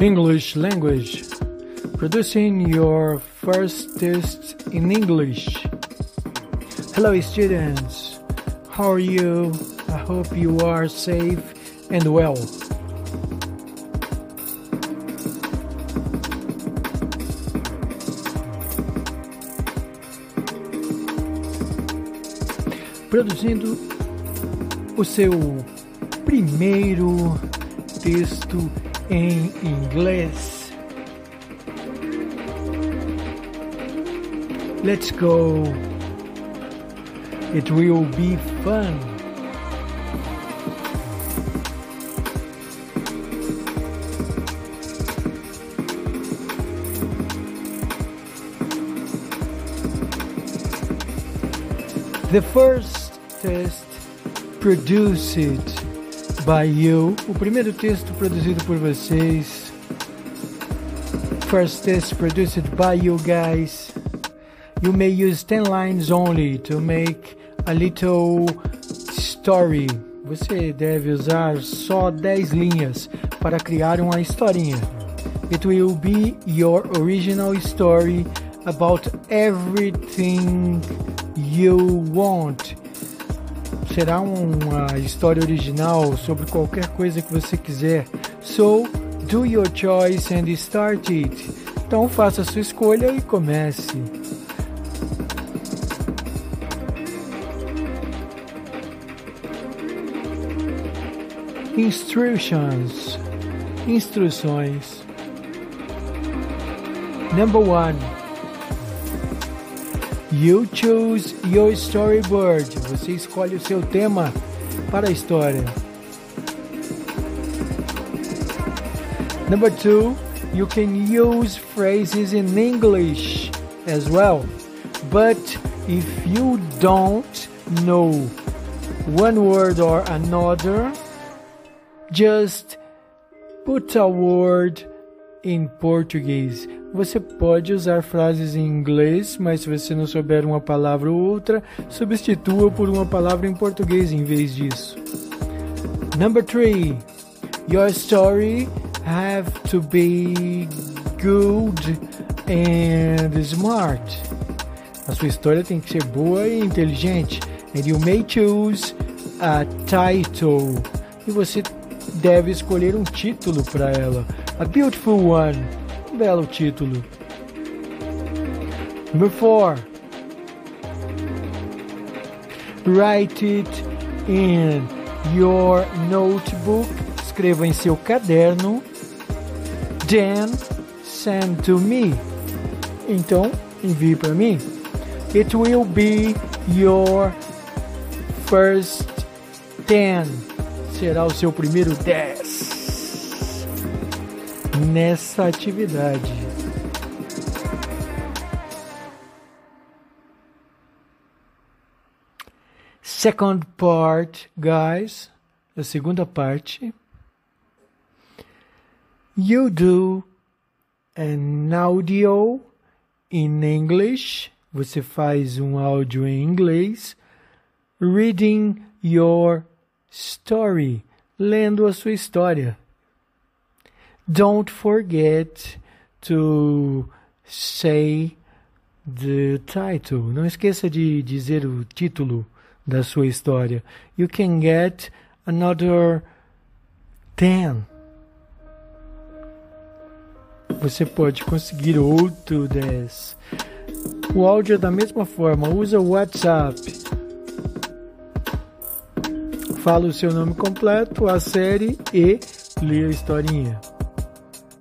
English language. Producing your first test in English. Hello, students. How are you? I hope you are safe and well. Produzindo o seu primeiro texto em inglês. Let's go. It will be fun. The first test produced by you. O primeiro texto produzido por vocês. First test produced by you guys. You may use 10 lines only to make a little story. Você deve usar só 10 linhas para criar uma historinha. It will be your original story about everything you want será uma história original sobre qualquer coisa que você quiser. So, do your choice and start it. Então faça a sua escolha e comece. Instructions. Instruções. Number one. You choose your storyboard. Você escolhe o seu tema para a história. Number two, you can use phrases in English as well. But if you don't know one word or another, just put a word em português. Você pode usar frases em inglês, mas se você não souber uma palavra ou outra, substitua por uma palavra em português em vez disso. Number three, your story have to be good and smart. A sua história tem que ser boa e inteligente. And you may choose a title. E você deve escolher um título para ela. A Beautiful One. Um belo título. Number four. Write it in your notebook. Escreva em seu caderno. Then send to me. Então, envie para mim. It will be your first ten. Será o seu primeiro dez nessa atividade. Second part, guys, a segunda parte. You do an audio in English. Você faz um áudio em inglês. Reading your story. Lendo a sua história. Don't forget to say the title. Não esqueça de dizer o título da sua história. You can get another 10. Você pode conseguir outro 10. O áudio é da mesma forma. Usa o WhatsApp. Fala o seu nome completo, a série e lê a historinha.